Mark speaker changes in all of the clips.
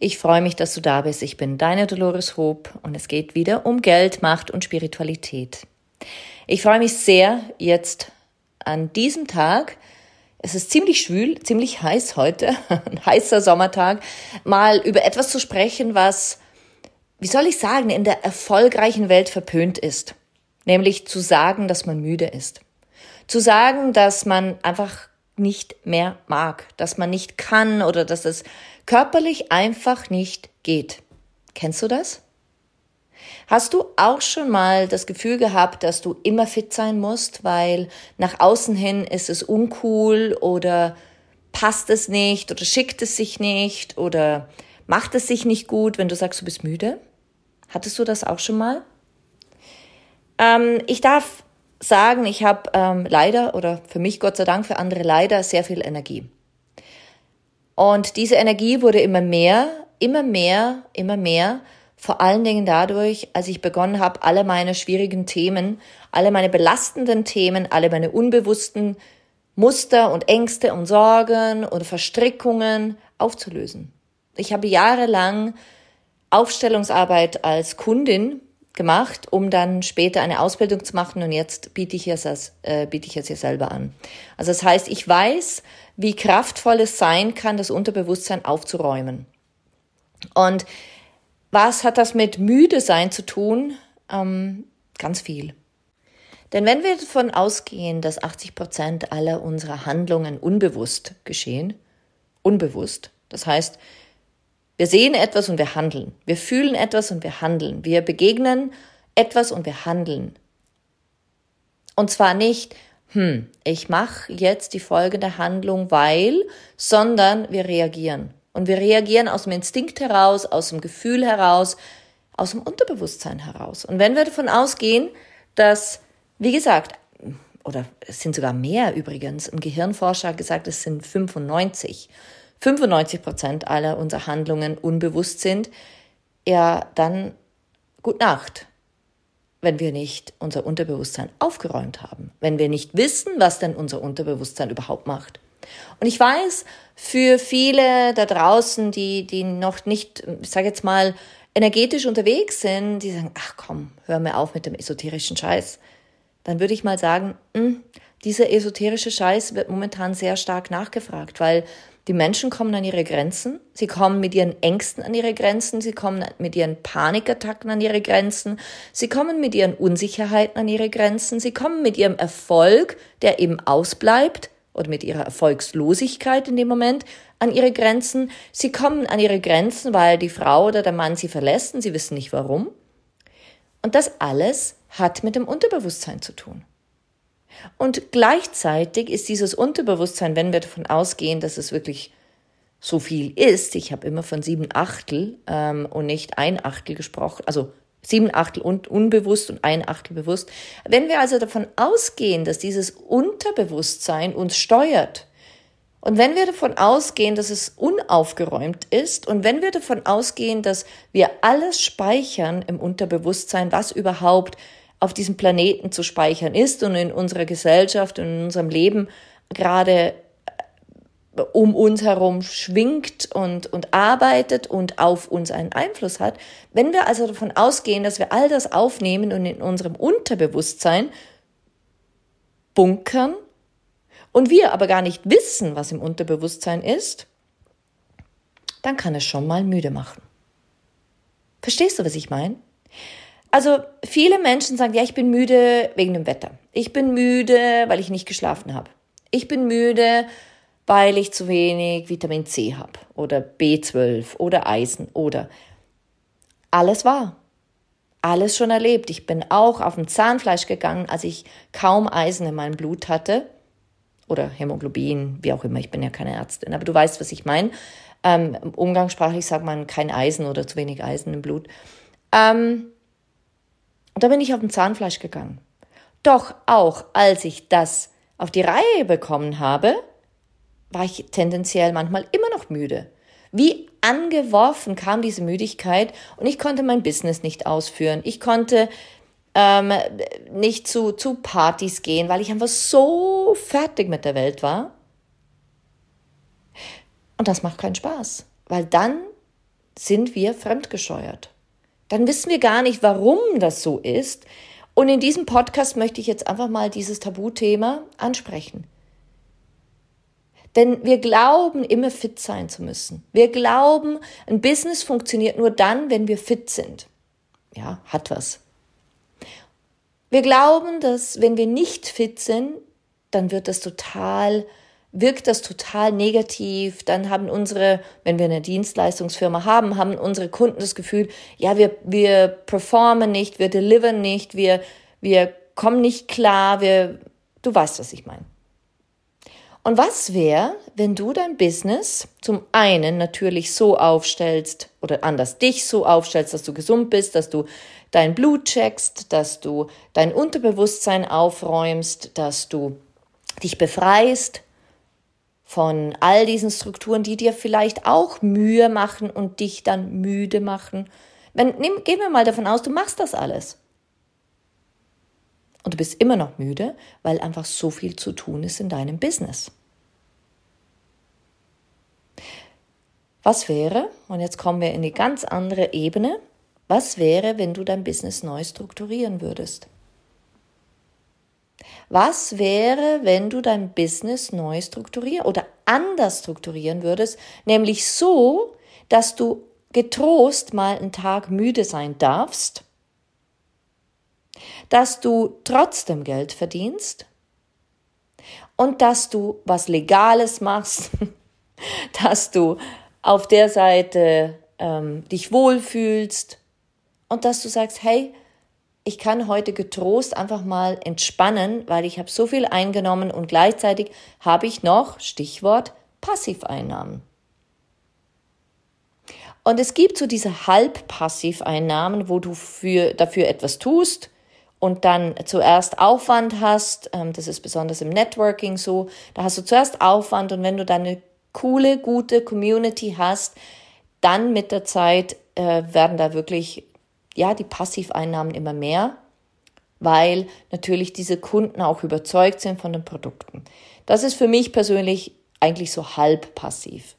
Speaker 1: Ich freue mich, dass du da bist. Ich bin deine Dolores Hope und es geht wieder um Geld, Macht und Spiritualität. Ich freue mich sehr, jetzt an diesem Tag, es ist ziemlich schwül, ziemlich heiß heute, ein heißer Sommertag, mal über etwas zu sprechen, was, wie soll ich sagen, in der erfolgreichen Welt verpönt ist. Nämlich zu sagen, dass man müde ist. Zu sagen, dass man einfach nicht mehr mag, dass man nicht kann oder dass es körperlich einfach nicht geht. Kennst du das? Hast du auch schon mal das Gefühl gehabt, dass du immer fit sein musst, weil nach außen hin ist es uncool oder passt es nicht oder schickt es sich nicht oder macht es sich nicht gut, wenn du sagst, du bist müde? Hattest du das auch schon mal? Ähm, ich darf sagen, ich habe ähm, leider oder für mich Gott sei Dank, für andere leider sehr viel Energie. Und diese Energie wurde immer mehr, immer mehr, immer mehr, vor allen Dingen dadurch, als ich begonnen habe, alle meine schwierigen Themen, alle meine belastenden Themen, alle meine unbewussten Muster und Ängste und Sorgen und Verstrickungen aufzulösen. Ich habe jahrelang Aufstellungsarbeit als Kundin gemacht, um dann später eine Ausbildung zu machen und jetzt biete ich es, äh, biete ich es hier selber an. Also das heißt, ich weiß, wie kraftvoll es sein kann, das Unterbewusstsein aufzuräumen. Und was hat das mit müde sein zu tun? Ähm, ganz viel. Denn wenn wir davon ausgehen, dass 80 Prozent aller unserer Handlungen unbewusst geschehen, unbewusst, das heißt, wir sehen etwas und wir handeln. Wir fühlen etwas und wir handeln. Wir begegnen etwas und wir handeln. Und zwar nicht, hm, ich mache jetzt die folgende Handlung, weil, sondern wir reagieren. Und wir reagieren aus dem Instinkt heraus, aus dem Gefühl heraus, aus dem Unterbewusstsein heraus. Und wenn wir davon ausgehen, dass, wie gesagt, oder es sind sogar mehr übrigens, ein Gehirnforscher gesagt, es sind 95 95 Prozent aller unserer Handlungen unbewusst sind, ja, dann gut Nacht, wenn wir nicht unser Unterbewusstsein aufgeräumt haben, wenn wir nicht wissen, was denn unser Unterbewusstsein überhaupt macht. Und ich weiß, für viele da draußen, die, die noch nicht, ich sage jetzt mal, energetisch unterwegs sind, die sagen, ach komm, hör mir auf mit dem esoterischen Scheiß. Dann würde ich mal sagen, mh, hm, dieser esoterische Scheiß wird momentan sehr stark nachgefragt, weil die Menschen kommen an ihre Grenzen, sie kommen mit ihren Ängsten an ihre Grenzen, sie kommen mit ihren Panikattacken an ihre Grenzen, sie kommen mit ihren Unsicherheiten an ihre Grenzen, sie kommen mit ihrem Erfolg, der eben ausbleibt, oder mit ihrer Erfolgslosigkeit in dem Moment an ihre Grenzen. Sie kommen an ihre Grenzen, weil die Frau oder der Mann sie verlässt und sie wissen nicht warum. Und das alles hat mit dem Unterbewusstsein zu tun. Und gleichzeitig ist dieses Unterbewusstsein, wenn wir davon ausgehen, dass es wirklich so viel ist, ich habe immer von sieben Achtel ähm, und nicht ein Achtel gesprochen, also sieben Achtel und unbewusst und ein Achtel bewusst. Wenn wir also davon ausgehen, dass dieses Unterbewusstsein uns steuert, und wenn wir davon ausgehen, dass es unaufgeräumt ist und wenn wir davon ausgehen, dass wir alles speichern im Unterbewusstsein, was überhaupt auf diesem Planeten zu speichern ist und in unserer Gesellschaft und in unserem Leben gerade äh, um uns herum schwingt und, und arbeitet und auf uns einen Einfluss hat. Wenn wir also davon ausgehen, dass wir all das aufnehmen und in unserem Unterbewusstsein bunkern und wir aber gar nicht wissen, was im Unterbewusstsein ist, dann kann es schon mal müde machen. Verstehst du, was ich meine? Also viele Menschen sagen, ja, ich bin müde wegen dem Wetter. Ich bin müde, weil ich nicht geschlafen habe. Ich bin müde, weil ich zu wenig Vitamin C habe oder B12 oder Eisen oder alles war. Alles schon erlebt. Ich bin auch auf dem Zahnfleisch gegangen, als ich kaum Eisen in meinem Blut hatte. Oder Hämoglobin, wie auch immer. Ich bin ja keine Ärztin, aber du weißt, was ich meine. Ähm, umgangssprachlich sagt man kein Eisen oder zu wenig Eisen im Blut. Ähm, und da bin ich auf dem Zahnfleisch gegangen. Doch auch als ich das auf die Reihe bekommen habe, war ich tendenziell manchmal immer noch müde. Wie angeworfen kam diese Müdigkeit und ich konnte mein Business nicht ausführen. Ich konnte ähm, nicht zu, zu Partys gehen, weil ich einfach so fertig mit der Welt war. Und das macht keinen Spaß, weil dann sind wir fremdgescheuert. Dann wissen wir gar nicht, warum das so ist. Und in diesem Podcast möchte ich jetzt einfach mal dieses Tabuthema ansprechen. Denn wir glauben, immer fit sein zu müssen. Wir glauben, ein Business funktioniert nur dann, wenn wir fit sind. Ja, hat was. Wir glauben, dass wenn wir nicht fit sind, dann wird das total, wirkt das total negativ. Dann haben unsere, wenn wir eine Dienstleistungsfirma haben, haben unsere Kunden das Gefühl, ja, wir, wir performen nicht, wir delivern nicht, wir, wir kommen nicht klar, wir, du weißt, was ich meine. Und was wäre, wenn du dein Business zum einen natürlich so aufstellst oder anders dich so aufstellst, dass du gesund bist, dass du dein Blut checkst, dass du dein Unterbewusstsein aufräumst, dass du dich befreist von all diesen Strukturen, die dir vielleicht auch Mühe machen und dich dann müde machen. Wenn, nimm, gehen wir mal davon aus, du machst das alles. Und du bist immer noch müde, weil einfach so viel zu tun ist in deinem Business. Was wäre, und jetzt kommen wir in eine ganz andere Ebene, was wäre, wenn du dein Business neu strukturieren würdest? Was wäre, wenn du dein Business neu strukturieren oder anders strukturieren würdest, nämlich so, dass du getrost mal einen Tag müde sein darfst, dass du trotzdem Geld verdienst und dass du was Legales machst, dass du auf der Seite ähm, dich wohlfühlst und dass du sagst, hey, ich kann heute getrost einfach mal entspannen, weil ich habe so viel eingenommen und gleichzeitig habe ich noch, Stichwort, Passiveinnahmen. Und es gibt so diese Halbpassiveinnahmen, wo du für, dafür etwas tust und dann zuerst Aufwand hast. Ähm, das ist besonders im Networking so. Da hast du zuerst Aufwand und wenn du dann eine coole, gute Community hast, dann mit der Zeit äh, werden da wirklich ja die Passiveinnahmen immer mehr, weil natürlich diese Kunden auch überzeugt sind von den Produkten. Das ist für mich persönlich eigentlich so halb passiv.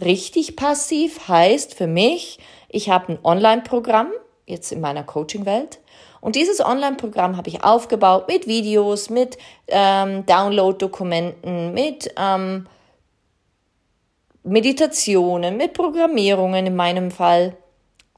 Speaker 1: Richtig passiv heißt für mich, ich habe ein Online-Programm, jetzt in meiner Coaching-Welt, und dieses Online-Programm habe ich aufgebaut mit Videos, mit ähm, Download-Dokumenten, mit ähm, Meditationen, mit Programmierungen in meinem Fall.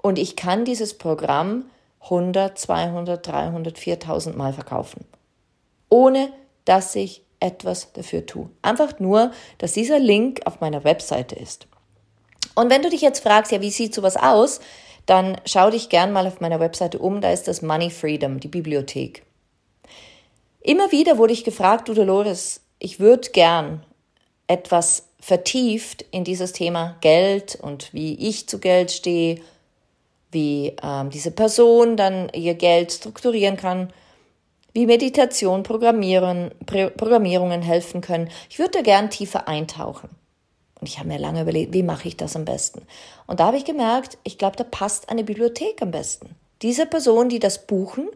Speaker 1: Und ich kann dieses Programm 100, 200, 300, 4000 Mal verkaufen. Ohne dass ich etwas dafür tue. Einfach nur, dass dieser Link auf meiner Webseite ist. Und wenn du dich jetzt fragst, ja, wie sieht sowas aus, dann schau dich gern mal auf meiner Webseite um, da ist das Money Freedom, die Bibliothek. Immer wieder wurde ich gefragt, du Dolores, ich würde gern etwas vertieft in dieses Thema Geld und wie ich zu Geld stehe, wie ähm, diese Person dann ihr Geld strukturieren kann, wie Meditation, Programmieren, Programmierungen helfen können. Ich würde da gern tiefer eintauchen. Und ich habe mir lange überlegt, wie mache ich das am besten? Und da habe ich gemerkt, ich glaube, da passt eine Bibliothek am besten. Diese Personen, die das buchen,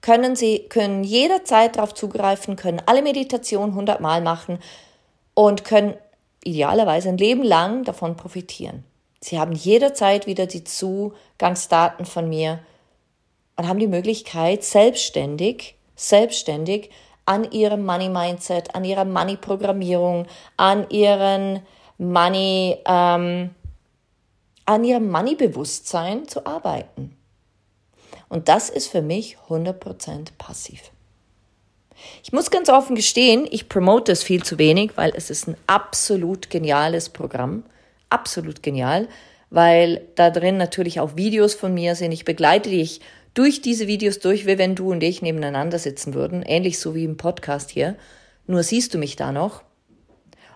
Speaker 1: können sie, können jederzeit darauf zugreifen, können alle Meditationen hundertmal machen und können idealerweise ein Leben lang davon profitieren. Sie haben jederzeit wieder die Zugangsdaten von mir und haben die Möglichkeit, selbstständig, selbstständig an ihrem Money Mindset, an ihrer Money Programmierung, an ihren Money, ähm, an ihrem Money-Bewusstsein zu arbeiten. Und das ist für mich 100% passiv. Ich muss ganz offen gestehen, ich promote es viel zu wenig, weil es ist ein absolut geniales Programm. Absolut genial, weil da drin natürlich auch Videos von mir sind. Ich begleite dich durch diese Videos durch, wie wenn du und ich nebeneinander sitzen würden. Ähnlich so wie im Podcast hier. Nur siehst du mich da noch.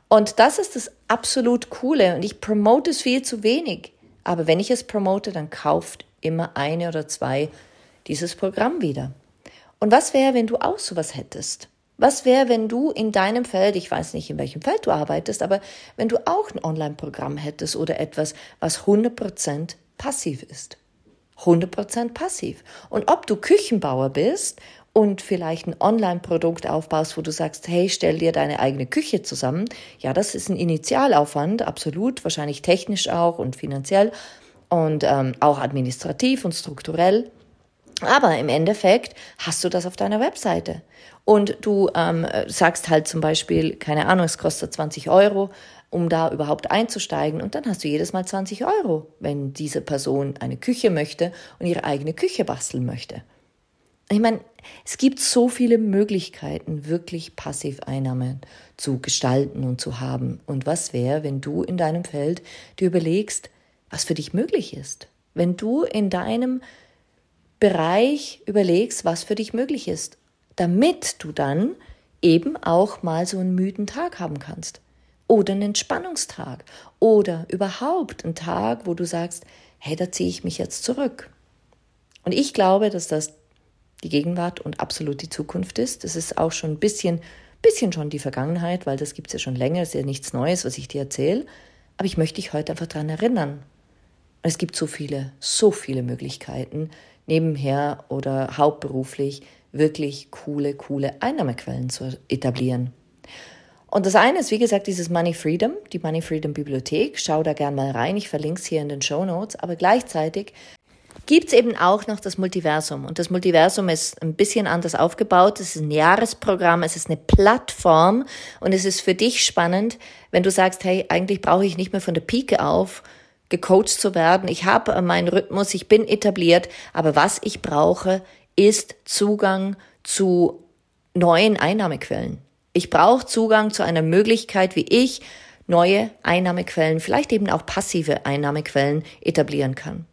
Speaker 1: Und das ist das absolut Coole. Und ich promote es viel zu wenig. Aber wenn ich es promote, dann kauft immer eine oder zwei dieses Programm wieder. Und was wäre, wenn du auch sowas hättest? Was wäre, wenn du in deinem Feld, ich weiß nicht, in welchem Feld du arbeitest, aber wenn du auch ein Online-Programm hättest oder etwas, was 100% passiv ist? 100% passiv. Und ob du Küchenbauer bist und vielleicht ein Online-Produkt aufbaust, wo du sagst, hey, stell dir deine eigene Küche zusammen. Ja, das ist ein Initialaufwand, absolut, wahrscheinlich technisch auch und finanziell und ähm, auch administrativ und strukturell. Aber im Endeffekt hast du das auf deiner Webseite. Und du ähm, sagst halt zum Beispiel, keine Ahnung, es kostet 20 Euro, um da überhaupt einzusteigen. Und dann hast du jedes Mal 20 Euro, wenn diese Person eine Küche möchte und ihre eigene Küche basteln möchte. Ich meine, es gibt so viele Möglichkeiten, wirklich Passiveinnahmen zu gestalten und zu haben. Und was wäre, wenn du in deinem Feld dir überlegst, was für dich möglich ist? Wenn du in deinem Bereich überlegst, was für dich möglich ist, damit du dann eben auch mal so einen müden Tag haben kannst. Oder einen Entspannungstag. Oder überhaupt einen Tag, wo du sagst, hey, da ziehe ich mich jetzt zurück. Und ich glaube, dass das die Gegenwart und absolut die Zukunft ist. Das ist auch schon ein bisschen, bisschen schon die Vergangenheit, weil das gibt es ja schon länger, das ist ja nichts Neues, was ich dir erzähle. Aber ich möchte dich heute einfach daran erinnern. Es gibt so viele, so viele Möglichkeiten, nebenher oder hauptberuflich wirklich coole, coole Einnahmequellen zu etablieren. Und das eine ist, wie gesagt, dieses Money Freedom, die Money Freedom Bibliothek. Schau da gern mal rein. Ich verlinke es hier in den Show Notes. Aber gleichzeitig gibt es eben auch noch das Multiversum. Und das Multiversum ist ein bisschen anders aufgebaut. Es ist ein Jahresprogramm, es ist eine Plattform und es ist für dich spannend, wenn du sagst, hey, eigentlich brauche ich nicht mehr von der Pike auf gecoacht zu werden. Ich habe meinen Rhythmus, ich bin etabliert, aber was ich brauche, ist Zugang zu neuen Einnahmequellen. Ich brauche Zugang zu einer Möglichkeit, wie ich neue Einnahmequellen, vielleicht eben auch passive Einnahmequellen etablieren kann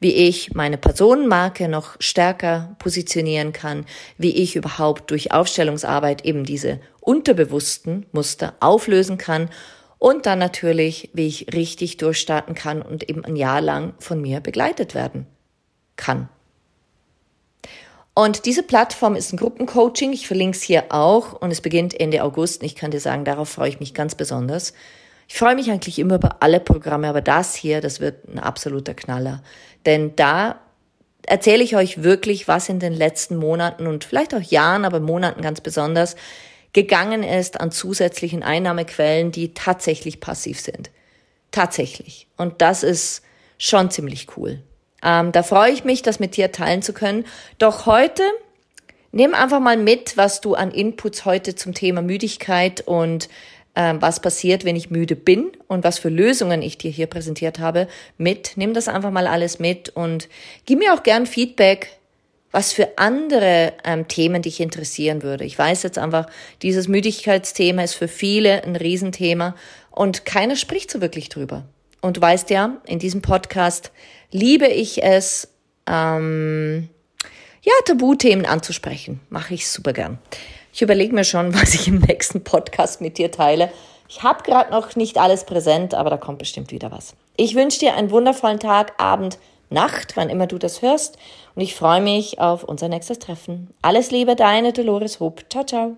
Speaker 1: wie ich meine Personenmarke noch stärker positionieren kann, wie ich überhaupt durch Aufstellungsarbeit eben diese unterbewussten Muster auflösen kann und dann natürlich, wie ich richtig durchstarten kann und eben ein Jahr lang von mir begleitet werden kann. Und diese Plattform ist ein Gruppencoaching. Ich verlinke es hier auch und es beginnt Ende August. Und ich kann dir sagen, darauf freue ich mich ganz besonders. Ich freue mich eigentlich immer über alle Programme, aber das hier, das wird ein absoluter Knaller. Denn da erzähle ich euch wirklich, was in den letzten Monaten und vielleicht auch Jahren, aber Monaten ganz besonders, gegangen ist an zusätzlichen Einnahmequellen, die tatsächlich passiv sind. Tatsächlich. Und das ist schon ziemlich cool. Ähm, da freue ich mich, das mit dir teilen zu können. Doch heute nimm einfach mal mit, was du an Inputs heute zum Thema Müdigkeit und ähm, was passiert, wenn ich müde bin und was für Lösungen ich dir hier präsentiert habe, mit. Nimm das einfach mal alles mit und gib mir auch gern Feedback, was für andere ähm, Themen dich interessieren würde. Ich weiß jetzt einfach, dieses Müdigkeitsthema ist für viele ein Riesenthema und keiner spricht so wirklich drüber. Und du weißt ja, in diesem Podcast liebe ich es, ähm, ja, Tabuthemen anzusprechen. Mache ich super gern. Ich überlege mir schon, was ich im nächsten Podcast mit dir teile. Ich habe gerade noch nicht alles präsent, aber da kommt bestimmt wieder was. Ich wünsche dir einen wundervollen Tag, Abend, Nacht, wann immer du das hörst. Und ich freue mich auf unser nächstes Treffen. Alles Liebe, deine Dolores Hoop. Ciao, ciao.